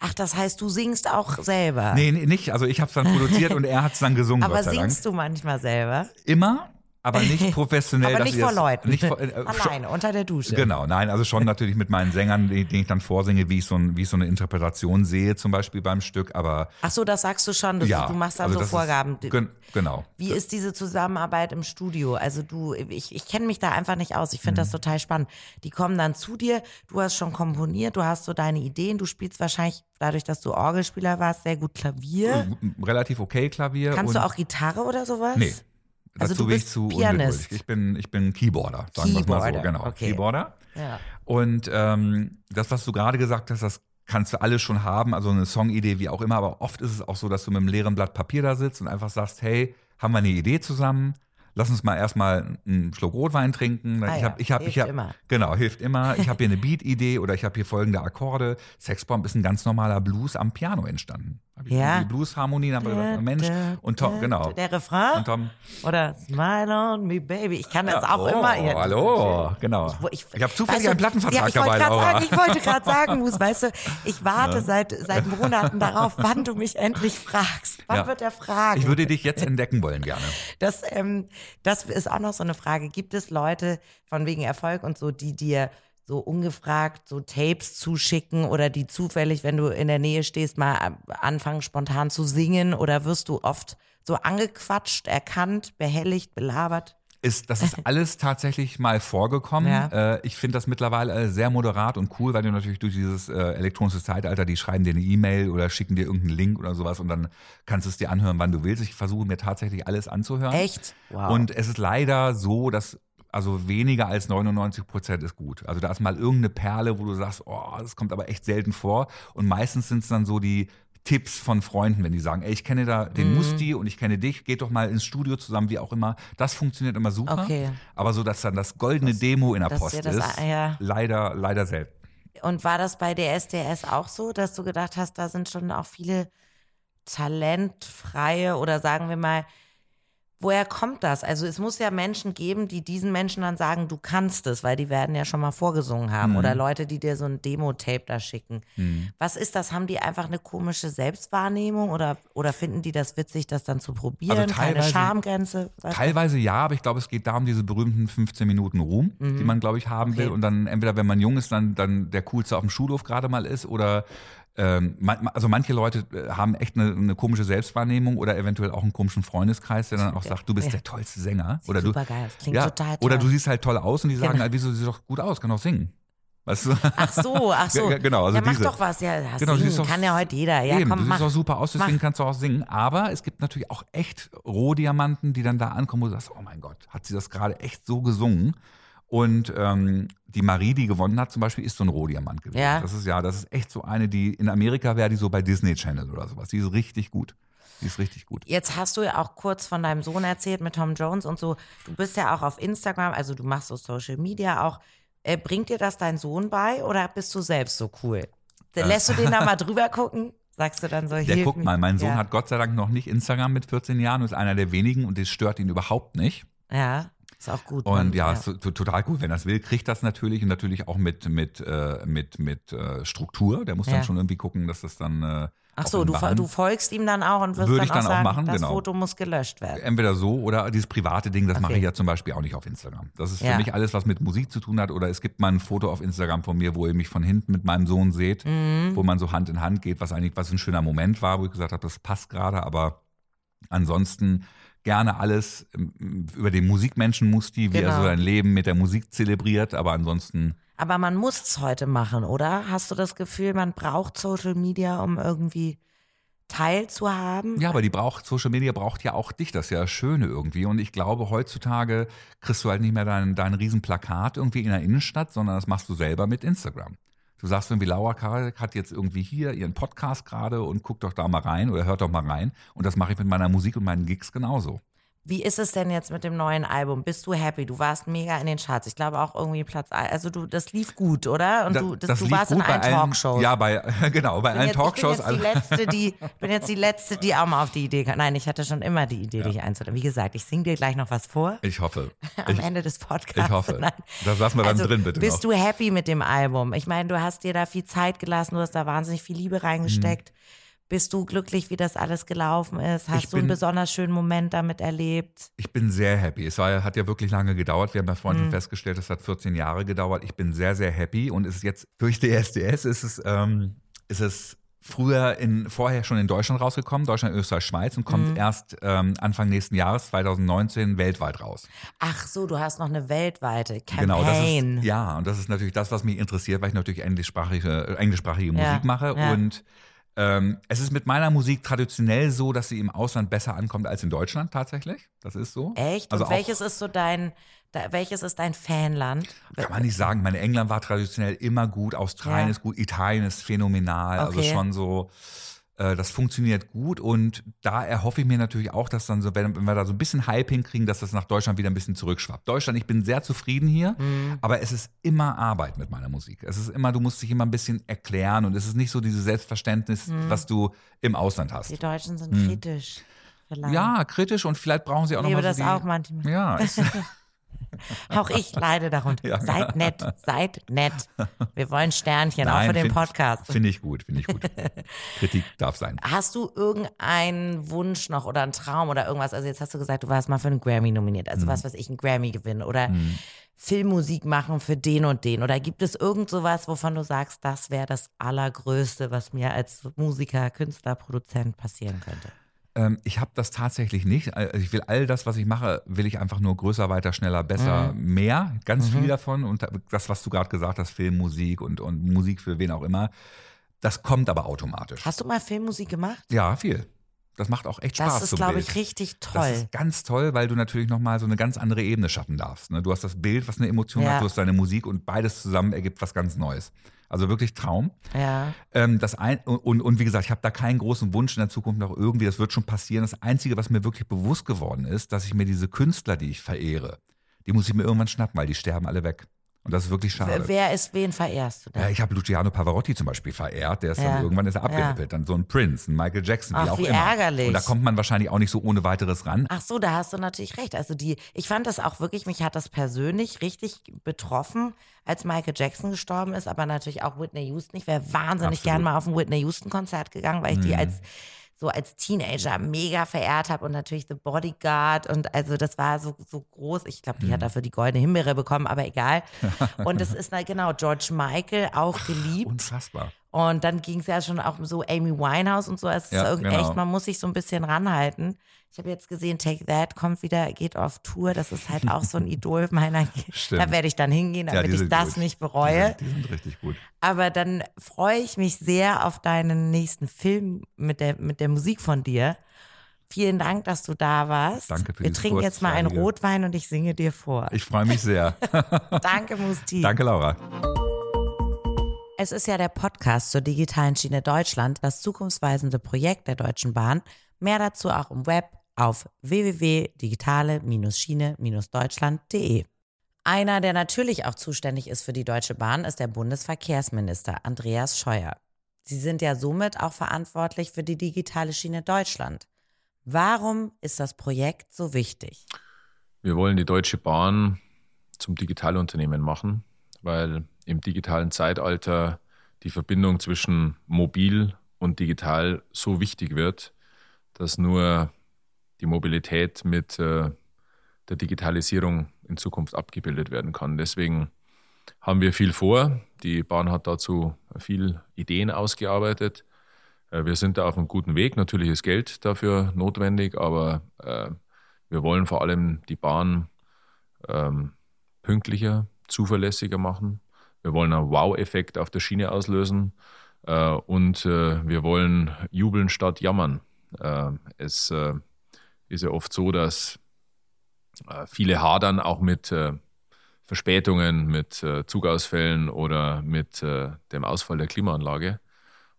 Ach, das heißt, du singst auch selber. Mhm. Nee, nee, nicht. Also ich habe es dann produziert und er hat es dann gesungen, Aber sei Dank. singst du manchmal selber? Immer, aber nicht professionell. Aber nicht ich vor Leuten. Nicht vor, äh, Alleine, unter der Dusche. Genau, nein, also schon natürlich mit meinen Sängern, die, die ich dann vorsinge, wie ich, so ein, wie ich so eine Interpretation sehe, zum Beispiel beim Stück, aber Ach so, das sagst du schon. Du, ja. du machst dann also so Vorgaben. Ist, gen, genau. Wie ist diese Zusammenarbeit im Studio? Also du, ich, ich kenne mich da einfach nicht aus. Ich finde Mhm. das total spannend. Die kommen dann zu dir, du hast schon komponiert, du hast so deine Ideen, du spielst wahrscheinlich, dadurch, dass du Orgelspieler warst, sehr gut Klavier. Relativ okay Klavier. Kannst du auch Gitarre oder sowas? Nee. Also Dazu du bin ich zu Pianist. Ich bin, ich bin Keyboarder, sagen wir mal so. Genau, okay. Keyboarder. Ja. Und ähm, das, was du gerade gesagt hast, das kannst du alles schon haben, also eine Songidee, wie auch immer, aber oft ist es auch so, dass du mit einem leeren Blatt Papier da sitzt und einfach sagst, hey, haben wir eine Idee zusammen? Lass uns mal erstmal einen Schluck Rotwein trinken. Ah ich hab, ich hab, ich hilft hab, immer. Genau, hilft immer. Ich habe hier eine Beat-Idee oder ich habe hier folgende Akkorde. Sexbomb ist ein ganz normaler Blues am Piano entstanden. Hab ich Ja. Die Blues-Harmonien haben wir gedacht, Mensch. Und Tom, genau. Der Refrain? Und Tom, Oder Smile on me, baby. Ich kann das Ja, auch oh, immer. Ja, hallo, genau. Ich, Ich habe zufällig weißt du, einen Plattenvertrag ja, ich dabei, Laura. Sagen, ich wollte gerade sagen, Mus, weißt du, ich warte seit, seit Monaten darauf, wann du mich endlich fragst. Wann wird er fragen? Ich würde dich jetzt entdecken wollen gerne. Das, ähm, das ist auch noch so eine Frage. Gibt es Leute von wegen Erfolg und so, die dir so ungefragt so Tapes zuschicken oder die zufällig, wenn du in der Nähe stehst, mal anfangen spontan zu singen oder wirst du oft so angequatscht, erkannt, behelligt, belabert? Ist, das ist alles tatsächlich mal vorgekommen. Ja. Äh, ich finde das mittlerweile äh, sehr moderat und cool, weil du natürlich durch dieses äh, elektronische Zeitalter, die schreiben dir eine E-Mail oder schicken dir irgendeinen Link oder sowas und dann kannst du es dir anhören, wann du willst. Ich versuche mir tatsächlich alles anzuhören. Echt? Wow. Und es ist leider so, dass also weniger als 99 Prozent ist gut. Also da ist mal irgendeine Perle, wo du sagst, oh, das kommt aber echt selten vor. Und meistens sind es dann so die Tipps von Freunden, wenn die sagen, ey, ich kenne da den Mhm. Musti und ich kenne dich, geht doch mal ins Studio zusammen, wie auch immer. Das funktioniert immer super. Okay. Aber so, dass dann das goldene Demo in der Post das- ist, ja. leider, leider selten. Und war das bei DSDS auch so, dass du gedacht hast, da sind schon auch viele talentfreie oder sagen wir mal, woher kommt das? Also es muss ja Menschen geben, die diesen Menschen dann sagen, du kannst es, weil die werden ja schon mal vorgesungen haben Mhm. oder Leute, die dir so ein Demo-Tape da schicken. Was ist das? Haben die einfach eine komische Selbstwahrnehmung oder, oder finden die das witzig, das dann zu probieren? Also Keine Schamgrenze? Teilweise ja, aber ich glaube, es geht darum, diese berühmten 15 Minuten Ruhm, Mhm. die man, glaube ich, haben will. Und dann entweder, wenn man jung ist, dann, dann der Coolste auf dem Schulhof gerade mal ist oder ähm, man- also manche Leute äh, haben echt eine, eine komische Selbstwahrnehmung oder eventuell auch einen komischen Freundeskreis, der dann auch sagt, du bist Ja. der tollste Sänger. Oder du, geil. Das klingt ja, total toll. Oder du siehst halt toll aus und die sagen, Genau. wieso siehst du doch gut aus, kann auch singen. Weißt du? Ach so, ach so. Ja, genau, also ja, mach diese- doch was. Ja, Genau, singen doch- kann ja heute jeder. Ja, Eben, komm, du mach. siehst auch super aus, deswegen mach. kannst du auch singen. Aber es gibt natürlich auch echt Rohdiamanten, die dann da ankommen, wo du sagst, oh mein Gott, hat sie das gerade echt so gesungen? Und ähm, die Marie, die gewonnen hat, zum Beispiel, ist so ein Rohdiamant gewesen. Ja. Das ist ja, das ist echt so eine, die in Amerika wäre die so bei Disney Channel oder sowas. Die ist richtig gut. Die ist richtig gut. Jetzt hast du ja auch kurz von deinem Sohn erzählt mit Tom Jones und so. Du bist ja auch auf Instagram, also du machst so Social Media auch. Äh, bringt dir das dein Sohn bei oder bist du selbst so cool? Lässt du den da mal drüber gucken? Sagst du dann so, Der guckt mal, mein Sohn ja. hat Gott sei Dank noch nicht Instagram mit 14 Jahren und ist einer der wenigen und das stört ihn überhaupt nicht. Ja, ist auch gut. Und Mann, ja, ist to- total gut. Wenn er es will, kriegt das natürlich und natürlich auch mit, mit, äh, mit, mit äh, Struktur. Der muss Ja. dann schon irgendwie gucken, dass das dann. Äh, Ach so, du, du folgst ihm dann auch und wirst Würde dann ich auch dann auch sagen, machen, das genau. Foto muss gelöscht werden. Entweder so oder dieses private Ding, das mache Okay. ich ja zum Beispiel auch nicht auf Instagram. Das ist für Ja. mich alles, was mit Musik zu tun hat. Oder es gibt mal ein Foto auf Instagram von mir, wo ihr mich von hinten mit meinem Sohn seht, Mhm. wo man so Hand in Hand geht, was eigentlich was ein schöner Moment war, wo ich gesagt habe, das passt gerade, aber ansonsten gerne alles ähm, über den Musikmenschen Musti, wie er Genau. so sein Leben mit der Musik zelebriert, aber ansonsten Aber man muss es heute machen, oder? Hast du das Gefühl, man braucht Social Media, um irgendwie teilzuhaben? Ja, aber die braucht, Social Media braucht ja auch dich, das ist ja das Schöne irgendwie. Und ich glaube, heutzutage kriegst du halt nicht mehr dein, dein Riesenplakat irgendwie in der Innenstadt, sondern das machst du selber mit Instagram. Du sagst irgendwie, Laura Karek hat jetzt irgendwie hier ihren Podcast gerade und guckt doch da mal rein oder hört doch mal rein. Und das mache ich mit meiner Musik und meinen Gigs genauso. Wie ist es denn jetzt mit dem neuen Album? Bist du happy? Du warst mega in den Charts. Ich glaube auch irgendwie Platz. Also du, das lief gut, oder? Und Da- du, das, das du warst in allen Talkshows. Ja, bei, genau, bei allen jetzt, Talkshows. Ich bin jetzt, die letzte, die, bin jetzt die letzte, die auch mal auf die Idee kam. Nein, ich hatte schon immer die Idee, dich einzuladen. Wie gesagt, ich singe dir gleich noch was vor ich hoffe. am Ich, Ende des Podcasts. ich hoffe. Nein. Das lassen wir dann Also, drin, bitte. Bist noch. du happy mit dem Album? Ich meine, du hast dir da viel Zeit gelassen, du hast da wahnsinnig viel Liebe reingesteckt. Bist du glücklich, wie das alles gelaufen ist? Hast Ich du einen besonders schönen Moment damit erlebt? Ich bin sehr happy. Es war, hat ja wirklich lange gedauert. Wir haben ja vorhin Mhm. festgestellt, es hat 14 Jahre gedauert. Ich bin sehr, sehr happy und es ist jetzt durch die SDS ist es, ähm, ist es früher in, vorher schon in Deutschland rausgekommen, Deutschland, Österreich, Schweiz und Mhm. kommt erst ähm, Anfang nächsten Jahres, 2019, weltweit raus. Ach so, du hast noch eine weltweite Campaign. Genau, das ist, ja, und das ist natürlich das, was mich interessiert, weil ich natürlich englischsprachige, englischsprachige Ja, Musik mache. ja. Und ähm, es ist mit meiner Musik traditionell so, dass sie im Ausland besser ankommt als in Deutschland tatsächlich. Das ist so. Echt? Also Und welches ist so dein, da, welches ist dein Fanland? Kann man nicht sagen. Meine England war traditionell immer gut, Australien Ja. ist gut, Italien ist phänomenal. Also Okay. schon so, das funktioniert gut und da erhoffe ich mir natürlich auch, dass dann so, wenn, wenn wir da so ein bisschen Hype hinkriegen, dass das nach Deutschland wieder ein bisschen zurückschwappt. Deutschland, ich bin sehr zufrieden hier, Mhm. aber es ist immer Arbeit mit meiner Musik. Es ist immer, du musst dich immer ein bisschen erklären und es ist nicht so dieses Selbstverständnis, was du im Ausland hast. Die Deutschen sind Hm. kritisch. Vielleicht. Ja, kritisch und vielleicht brauchen sie auch ich noch mal das so die, auch manchmal. Ja, es, Auch ich leide darunter. Ja. Seid nett, seid nett. Wir wollen Sternchen, auch Nein, für den find- Podcast. finde ich gut, finde ich gut. Kritik darf sein. Hast du irgendeinen Wunsch noch oder einen Traum oder irgendwas? Also jetzt hast du gesagt, du warst mal für einen Grammy nominiert. Mhm. Also was weiß ich, einen Grammy gewinnen oder Filmmusik machen für den und den. Oder gibt es irgend sowas, wovon du sagst, das wäre das Allergrößte, was mir als Musiker, Künstler, Produzent passieren könnte? Ähm, ich habe das tatsächlich nicht. Also ich will all das, was ich mache, will ich einfach nur größer, weiter, schneller, besser, Mhm. mehr. Ganz viel davon. Und das, was du gerade gesagt hast, Film, Musik und, und Musik für wen auch immer, das kommt aber automatisch. Hast du mal Filmmusik gemacht? Ja, viel. Das macht auch echt Spaß. Das ist, glaube ich, richtig Das toll. ist ganz toll, weil du natürlich nochmal so eine ganz andere Ebene schaffen darfst. Ne? Du hast das Bild, was eine Emotion Ja. hat, du hast deine Musik und beides zusammen ergibt was ganz Neues. Also wirklich Traum. Ja. Ähm, das ein, und, und wie gesagt, ich habe da keinen großen Wunsch in der Zukunft noch irgendwie, das wird schon passieren. Das Einzige, was mir wirklich bewusst geworden ist, dass ich mir diese Künstler, die ich verehre, die muss ich mir irgendwann schnappen, weil die sterben alle weg. Und das ist wirklich schade. Wer ist, wen verehrst du denn? Ja, ich habe Luciano Pavarotti zum Beispiel verehrt, der ist Ja. dann irgendwann ist er Ja. abgerippelt. Dann so ein Prince, ein Michael Jackson, Ach, wie auch wie immer. ärgerlich. Und da kommt man wahrscheinlich auch nicht so ohne weiteres ran. Ach so, da hast du natürlich recht. Also die, ich fand das auch wirklich, mich hat das persönlich richtig betroffen, als Michael Jackson gestorben ist, aber natürlich auch Whitney Houston. Ich wäre wahnsinnig Absolut. gern mal auf ein Whitney Houston Konzert gegangen, weil ich die Mhm. als so als Teenager mega verehrt habe und natürlich The Bodyguard und also das war so, so groß. Ich glaube, die Mhm. hat dafür die goldene Himbeere bekommen, aber egal. Und es ist na, genau George Michael auch geliebt. Unfassbar. Und dann ging es ja schon auch um so Amy Winehouse und so. Es ist Ja, irgendwie genau. echt, man muss sich so ein bisschen ranhalten. Ich habe jetzt gesehen, Take That kommt wieder, geht auf Tour. Das ist halt auch so ein Idol meiner. Da werde ich dann hingehen, Ja, damit die ich das gut. nicht Die bereue. sind, die sind richtig gut. Aber dann freue ich mich sehr auf deinen nächsten Film mit der, mit der Musik von dir. Vielen Dank, dass du da warst. Danke für Wir trinken jetzt mal einen Rotwein und ich singe dir vor. Ich freue mich sehr. Danke, Musti. Danke, Laura. Es ist ja der Podcast zur digitalen Schiene Deutschland, das zukunftsweisende Projekt der Deutschen Bahn. Mehr dazu auch im Web auf www.digitale-schiene-deutschland.de. Einer, der natürlich auch zuständig ist für die Deutsche Bahn, ist der Bundesverkehrsminister Andreas Scheuer. Sie sind ja somit auch verantwortlich für die digitale Schiene Deutschland. Warum ist das Projekt so wichtig? Wir wollen die Deutsche Bahn zum Digitalunternehmen machen, weil im digitalen Zeitalter die Verbindung zwischen mobil und digital so wichtig wird, dass nur die Mobilität mit äh, der Digitalisierung in Zukunft abgebildet werden kann. Deswegen haben wir viel vor. Die Bahn hat dazu viel Ideen ausgearbeitet. Äh, Wir sind da auf einem guten Weg. Natürlich ist Geld dafür notwendig, aber äh, wir wollen vor allem die Bahn ähm, pünktlicher, zuverlässiger machen. Wir wollen einen Wow-Effekt auf der Schiene auslösen äh, und äh, wir wollen jubeln statt jammern. Äh, es äh, ist ja oft so, dass äh, viele hadern auch mit äh, Verspätungen, mit Zugausfällen oder mit dem Ausfall der Klimaanlage.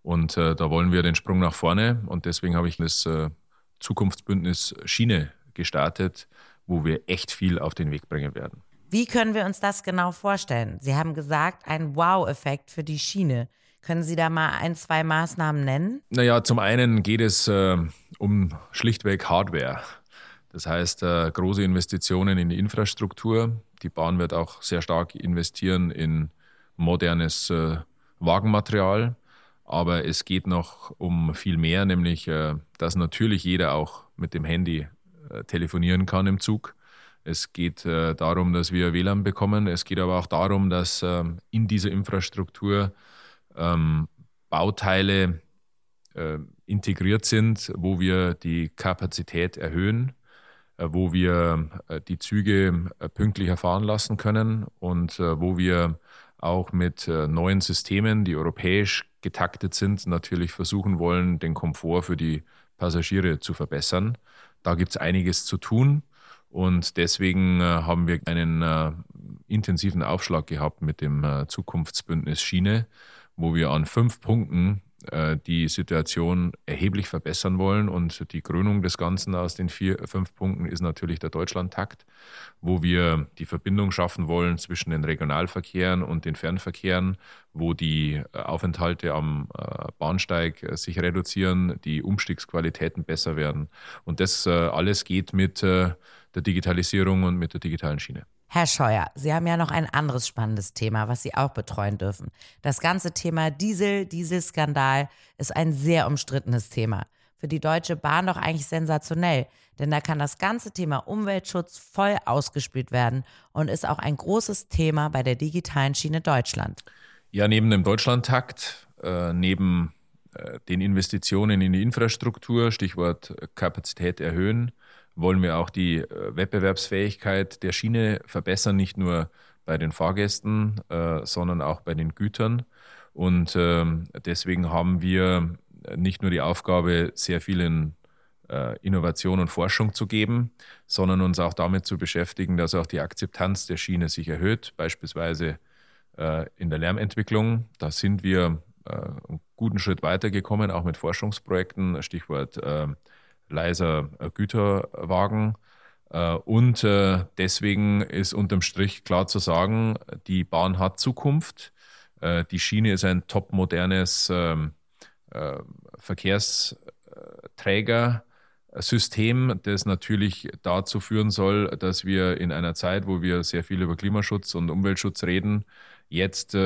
Und da wollen wir den Sprung nach vorne. Und deswegen habe ich das Zukunftsbündnis Schiene gestartet, wo wir echt viel auf den Weg bringen werden. Wie können wir uns das genau vorstellen? Sie haben gesagt, ein Wow-Effekt für die Schiene. Können Sie da mal ein, zwei Maßnahmen nennen? Naja, zum einen geht es äh, um schlichtweg Hardware. Das heißt, äh, große Investitionen in die Infrastruktur. Die Bahn wird auch sehr stark investieren in modernes äh, Wagenmaterial. Aber es geht noch um viel mehr, nämlich, äh, dass natürlich jeder auch mit dem Handy äh, telefonieren kann im Zug. Es geht äh, darum, dass wir WLAN bekommen. Es geht aber auch darum, dass ähm, in dieser Infrastruktur ähm, Bauteile integriert sind, wo wir die Kapazität erhöhen, wo wir die Züge pünktlicher fahren lassen können und wo wir auch mit neuen Systemen, die europäisch getaktet sind, natürlich versuchen wollen, den Komfort für die Passagiere zu verbessern. Da gibt es einiges zu tun und deswegen äh, haben wir einen äh, intensiven Aufschlag gehabt mit dem äh, Zukunftsbündnis Schiene, wo wir an fünf Punkten äh, die Situation erheblich verbessern wollen. Und die Krönung des Ganzen aus den vier, fünf Punkten ist natürlich der Deutschlandtakt, wo wir die Verbindung schaffen wollen zwischen den Regionalverkehren und den Fernverkehren, wo die äh, Aufenthalte am äh, Bahnsteig sich reduzieren, die Umstiegsqualitäten besser werden. Und das alles geht mit der Digitalisierung und mit der digitalen Schiene. Herr Scheuer, Sie haben ja noch ein anderes spannendes Thema, was Sie auch betreuen dürfen. Das ganze Thema Diesel, Dieselskandal ist ein sehr umstrittenes Thema. Für die Deutsche Bahn doch eigentlich sensationell, denn da kann das ganze Thema Umweltschutz voll ausgespielt werden und ist auch ein großes Thema bei der digitalen Schiene Deutschland. Ja, neben dem Deutschlandtakt, äh, neben äh, den Investitionen in die Infrastruktur, Stichwort Kapazität erhöhen, wollen wir auch die äh, Wettbewerbsfähigkeit der Schiene verbessern, nicht nur bei den Fahrgästen, äh, sondern auch bei den Gütern. Und ähm, deswegen haben wir nicht nur die Aufgabe, sehr viel in äh, Innovation und Forschung zu geben, sondern uns auch damit zu beschäftigen, dass auch die Akzeptanz der Schiene sich erhöht, beispielsweise in der Lärmentwicklung. Da sind wir einen guten Schritt weitergekommen, auch mit Forschungsprojekten, Stichwort leiser äh, Güterwagen. Äh, und äh, deswegen ist unterm Strich klar zu sagen, die Bahn hat Zukunft. Die Schiene ist ein topmodernes ähm, Verkehrsträgersystem, das natürlich dazu führen soll, dass wir in einer Zeit, wo wir sehr viel über Klimaschutz und Umweltschutz reden, jetzt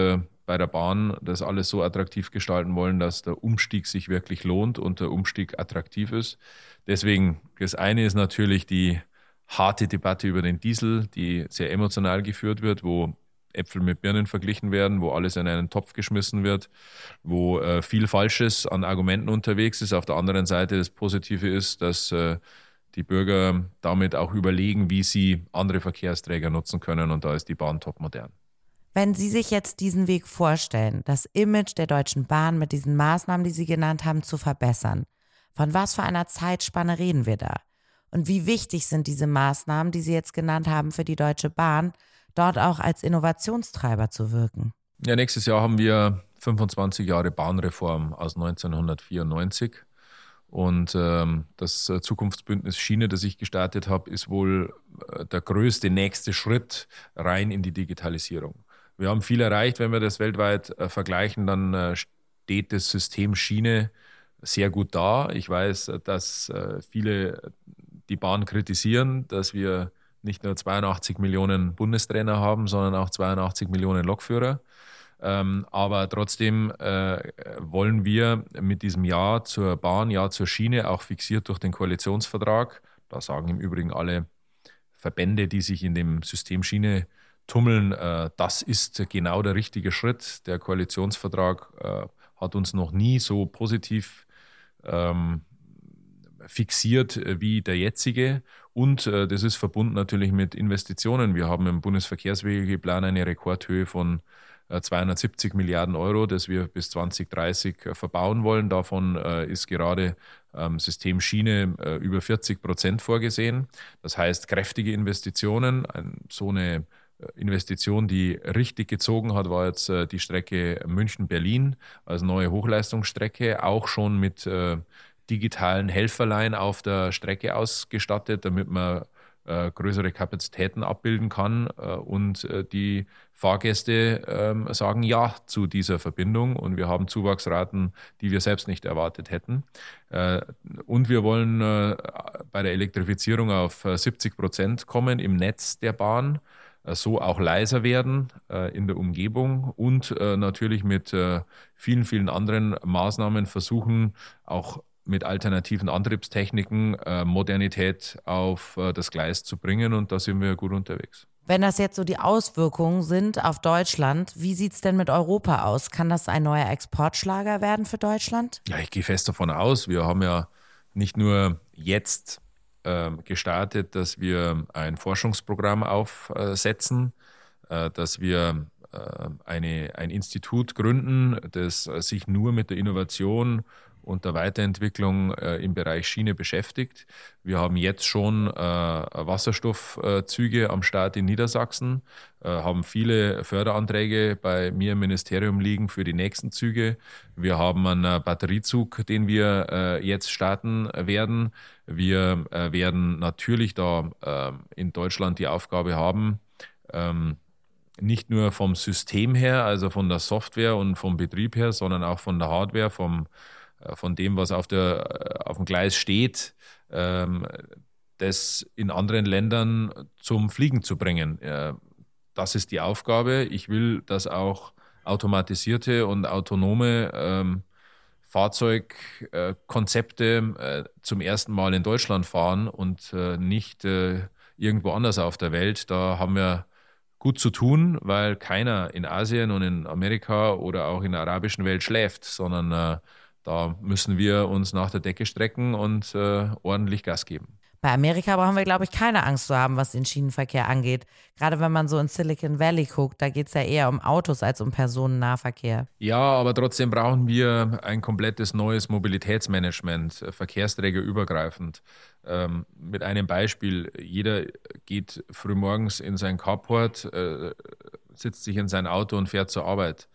bei der Bahn das alles so attraktiv gestalten wollen, dass der Umstieg sich wirklich lohnt und der Umstieg attraktiv ist. Deswegen, das eine ist natürlich die harte Debatte über den Diesel, die sehr emotional geführt wird, wo Äpfel mit Birnen verglichen werden, wo alles in einen Topf geschmissen wird, wo äh, viel Falsches an Argumenten unterwegs ist. Auf der anderen Seite das Positive ist, dass äh, die Bürger damit auch überlegen, wie sie andere Verkehrsträger nutzen können und da ist die Bahn top modern. Wenn Sie sich jetzt diesen Weg vorstellen, das Image der Deutschen Bahn mit diesen Maßnahmen, die Sie genannt haben, zu verbessern, von was für einer Zeitspanne reden wir da? Und wie wichtig sind diese Maßnahmen, die Sie jetzt genannt haben, für die Deutsche Bahn, dort auch als Innovationstreiber zu wirken? Ja, nächstes Jahr haben wir 25 Jahre Bahnreform aus 1994. Und ähm, das äh, Zukunftsbündnis Schiene, das ich gestartet habe, ist wohl äh, der größte nächste Schritt rein in die Digitalisierung. Wir haben viel erreicht. Wenn wir das weltweit äh, vergleichen, dann äh, steht das System Schiene sehr gut da. Ich weiß, dass äh, viele die Bahn kritisieren, dass wir nicht nur 82 Millionen Bundestrainer haben, sondern auch 82 Millionen Lokführer. Ähm, aber trotzdem äh, wollen wir mit diesem Ja zur Bahn, Ja zur Schiene, auch fixiert durch den Koalitionsvertrag, da sagen im Übrigen alle Verbände, die sich in dem System Schiene tummeln. Äh, das ist genau der richtige Schritt. Der Koalitionsvertrag äh, hat uns noch nie so positiv ähm, fixiert äh, wie der jetzige. Und das ist verbunden natürlich mit Investitionen. Wir haben im Bundesverkehrswegeplan eine Rekordhöhe von 270 Milliarden Euro, das wir bis 2030 verbauen wollen. Davon ist gerade ähm, System Schiene über 40 Prozent vorgesehen. Das heißt, kräftige Investitionen, so eine Investition, die richtig gezogen hat, war jetzt äh, die Strecke München-Berlin als neue Hochleistungsstrecke, auch schon mit äh, digitalen Helferlein auf der Strecke ausgestattet, damit man äh, größere Kapazitäten abbilden kann. Äh, und äh, die Fahrgäste ähm, sagen Ja zu dieser Verbindung. Und wir haben Zuwachsraten, die wir selbst nicht erwartet hätten. Äh, und wir wollen bei der Elektrifizierung auf 70 Prozent kommen im Netz der Bahn so auch leiser werden äh, in der Umgebung und äh, natürlich mit äh, vielen, vielen anderen Maßnahmen versuchen, auch mit alternativen Antriebstechniken Modernität auf das Gleis zu bringen. Und da sind wir gut unterwegs. Wenn das jetzt so die Auswirkungen sind auf Deutschland, wie sieht es denn mit Europa aus? Kann das ein neuer Exportschlager werden für Deutschland? Ja, ich gehe fest davon aus. Wir haben ja nicht nur jetzt gestartet, dass wir ein Forschungsprogramm aufsetzen, äh, dass wir äh, eine, ein Institut gründen, das sich nur mit der Innovation und der Weiterentwicklung äh, im Bereich Schiene beschäftigt. Wir haben jetzt schon äh, Wasserstoffzüge am Start in Niedersachsen, äh, haben viele Förderanträge bei mir im Ministerium liegen für die nächsten Züge. Wir haben einen Batteriezug, den wir äh, jetzt starten werden. Wir äh, werden natürlich da äh, in Deutschland die Aufgabe haben, ähm, nicht nur vom System her, also von der Software und vom Betrieb her, sondern auch von der Hardware, vom äh, von dem, was auf, der, äh, auf dem Gleis steht, ähm, das in anderen Ländern zum Fliegen zu bringen. Das ist die Aufgabe. Ich will, dass auch automatisierte und autonome ähm, Fahrzeugkonzepte äh, zum ersten Mal in Deutschland fahren und nicht irgendwo anders auf der Welt. Da haben wir gut zu tun, weil keiner in Asien und in Amerika oder auch in der arabischen Welt schläft, sondern da müssen wir uns nach der Decke strecken und äh, ordentlich Gas geben. Bei Amerika brauchen wir, glaube ich, keine Angst zu haben, was den Schienenverkehr angeht. Gerade wenn man so in Silicon Valley guckt, da geht es ja eher um Autos als um Personennahverkehr. Ja, aber trotzdem brauchen wir ein komplettes neues Mobilitätsmanagement, äh, Verkehrsträger übergreifend. Ähm, mit einem Beispiel, jeder geht frühmorgens in sein Carport, äh, sitzt sich in sein Auto und fährt zur Arbeit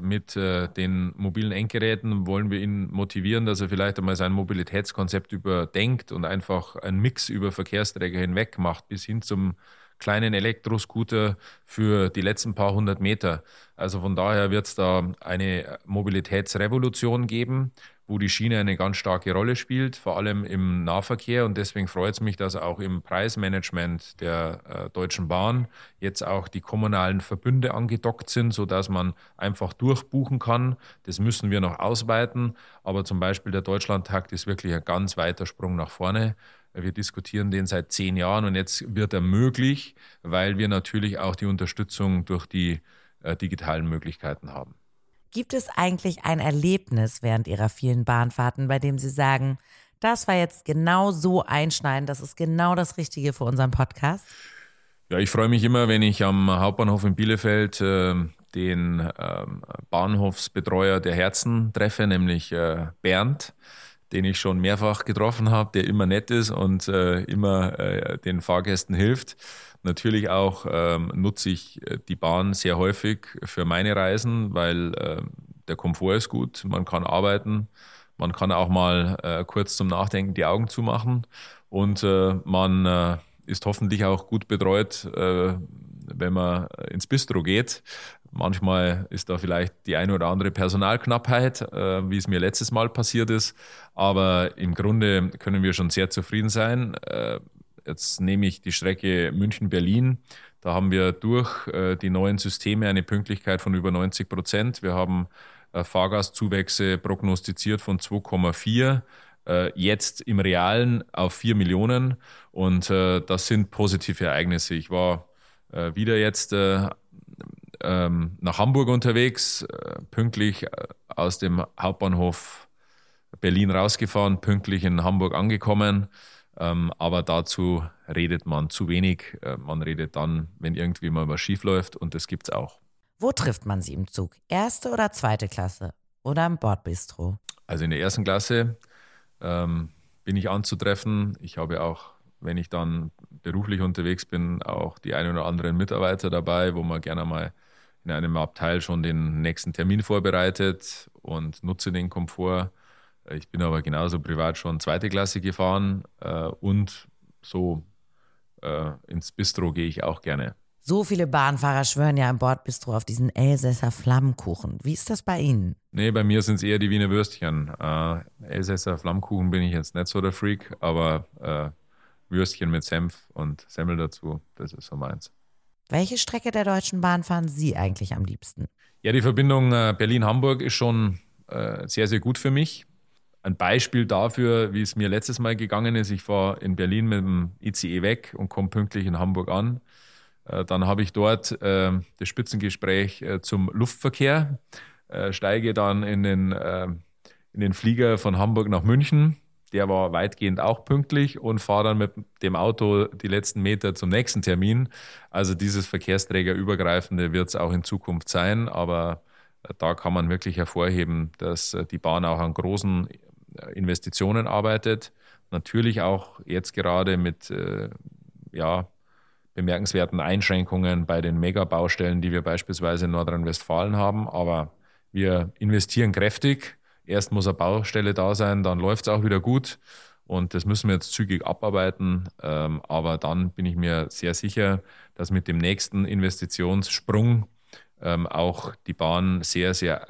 mit äh, den mobilen Endgeräten wollen wir ihn motivieren, dass er vielleicht einmal sein Mobilitätskonzept überdenkt und einfach einen Mix über Verkehrsträger hinweg macht, bis hin zum kleinen Elektroscooter für die letzten paar hundert Meter. Also von daher wird es da eine Mobilitätsrevolution geben wo die Schiene eine ganz starke Rolle spielt, vor allem im Nahverkehr. Und deswegen freut es mich, dass auch im Preismanagement der äh, Deutschen Bahn jetzt auch die kommunalen Verbünde angedockt sind, sodass man einfach durchbuchen kann. Das müssen wir noch ausweiten. Aber zum Beispiel der Deutschlandtakt ist wirklich ein ganz weiter Sprung nach vorne. Wir diskutieren den seit zehn Jahren und jetzt wird er möglich, weil wir natürlich auch die Unterstützung durch die äh, digitalen Möglichkeiten haben. Gibt es eigentlich ein Erlebnis während Ihrer vielen Bahnfahrten, bei dem Sie sagen, das war jetzt genau so einschneidend, das ist genau das Richtige für unseren Podcast? Ja, ich freue mich immer, wenn ich am Hauptbahnhof in Bielefeld äh, den äh, Bahnhofsbetreuer der Herzen treffe, nämlich äh, Bernd, den ich schon mehrfach getroffen habe, der immer nett ist und äh, immer äh, den Fahrgästen hilft. Natürlich auch ähm, nutze ich äh, die Bahn sehr häufig für meine Reisen, weil äh, der Komfort ist gut, man kann arbeiten, man kann auch mal äh, kurz zum Nachdenken die Augen zumachen und äh, man äh, ist hoffentlich auch gut betreut, äh, wenn man ins Bistro geht. Manchmal ist da vielleicht die eine oder andere Personalknappheit, wie es mir letztes Mal passiert ist. Aber im Grunde können wir schon sehr zufrieden sein. Jetzt nehme ich die Strecke München-Berlin. Da haben wir durch äh, die neuen Systeme eine Pünktlichkeit von über 90 Prozent. Wir haben äh, Fahrgastzuwächse prognostiziert von 2,4 äh, jetzt im Realen auf 4 Millionen. Und das sind positive Ereignisse. Ich war wieder jetzt ähm, nach Hamburg unterwegs, pünktlich aus dem Hauptbahnhof Berlin rausgefahren, pünktlich in Hamburg angekommen. Ähm, aber dazu redet man zu wenig. Äh, man redet dann, wenn irgendwie mal was schief läuft und das gibt es auch. Wo trifft man sie im Zug? Erste oder zweite Klasse? Oder im Bordbistro? Also in der ersten Klasse ähm, bin ich anzutreffen. Ich habe auch wenn ich dann beruflich unterwegs bin, auch die ein oder anderen Mitarbeiter dabei, wo man gerne mal in einem Abteil schon den nächsten Termin vorbereitet und nutze den Komfort. Ich bin aber genauso privat schon zweite Klasse gefahren äh, und so äh, ins Bistro gehe ich auch gerne. So viele Bahnfahrer schwören ja im Bordbistro auf diesen Elsässer Flammkuchen. Wie ist das bei Ihnen? Nee, bei mir sind es eher die Wiener Würstchen. Äh, Elsässer Flammkuchen bin ich jetzt nicht so der Freak, aber äh, Würstchen mit Senf und Semmel dazu, das ist so meins. Welche Strecke der Deutschen Bahn fahren Sie eigentlich am liebsten? Ja, die Verbindung äh, Berlin-Hamburg ist schon äh, sehr, sehr gut für mich. Ein Beispiel dafür, wie es mir letztes Mal gegangen ist. Ich fahre in Berlin mit dem ICE weg und komme pünktlich in Hamburg an. Äh, dann habe ich dort das Spitzengespräch zum Luftverkehr, steige dann in den, in den Flieger von Hamburg nach München der war weitgehend auch pünktlich und fahre dann mit dem Auto die letzten Meter zum nächsten Termin. Also dieses Verkehrsträgerübergreifende wird es auch in Zukunft sein, aber äh, da kann man wirklich hervorheben, dass äh, die Bahn auch an großen äh, Investitionen arbeitet. Natürlich auch jetzt gerade mit ja, bemerkenswerten Einschränkungen bei den Megabaustellen, die wir beispielsweise in Nordrhein-Westfalen haben. Aber wir investieren kräftig erst muss eine Baustelle da sein, dann läuft es auch wieder gut. Und das müssen wir jetzt zügig abarbeiten. Ähm, aber dann bin ich mir sehr sicher, dass mit dem nächsten Investitionssprung ähm, auch die Bahn sehr, sehr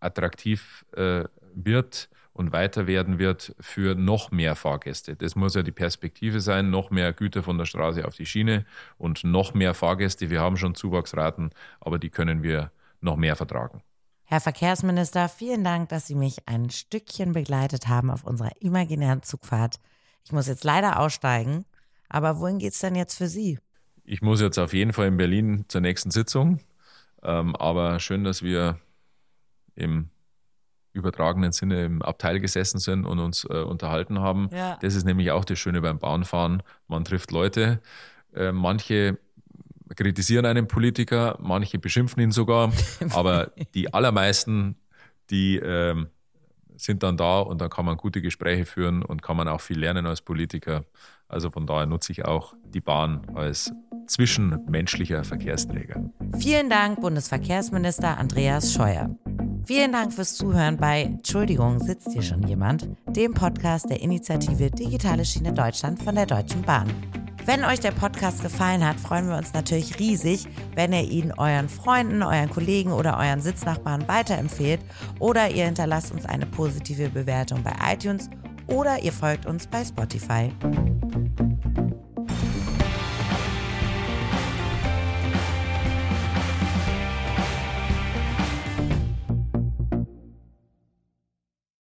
attraktiv äh, wird und weiter werden wird für noch mehr Fahrgäste. Das muss ja die Perspektive sein, noch mehr Güter von der Straße auf die Schiene und noch mehr Fahrgäste. Wir haben schon Zuwachsraten, aber die können wir noch mehr vertragen. Herr Verkehrsminister, vielen Dank, dass Sie mich ein Stückchen begleitet haben auf unserer imaginären Zugfahrt. Ich muss jetzt leider aussteigen, aber wohin geht es denn jetzt für Sie? Ich muss jetzt auf jeden Fall in Berlin zur nächsten Sitzung. Ähm, aber schön, dass wir im übertragenen Sinne im Abteil gesessen sind und uns äh, unterhalten haben. Ja. Das ist nämlich auch das Schöne beim Bahnfahren. Man trifft Leute. Äh, manche kritisieren einen Politiker, manche beschimpfen ihn sogar, aber die allermeisten, die ähm, sind dann da und dann kann man gute Gespräche führen und kann man auch viel lernen als Politiker. Also von daher nutze ich auch die Bahn als zwischenmenschlicher Verkehrsträger. Vielen Dank, Bundesverkehrsminister Andreas Scheuer. Vielen Dank fürs Zuhören bei Entschuldigung, sitzt hier schon jemand, dem Podcast der Initiative Digitale Schiene Deutschland von der Deutschen Bahn. Wenn euch der Podcast gefallen hat, freuen wir uns natürlich riesig, wenn ihr ihn euren Freunden, euren Kollegen oder euren Sitznachbarn weiterempfehlt oder ihr hinterlasst uns eine positive Bewertung bei iTunes oder ihr folgt uns bei Spotify.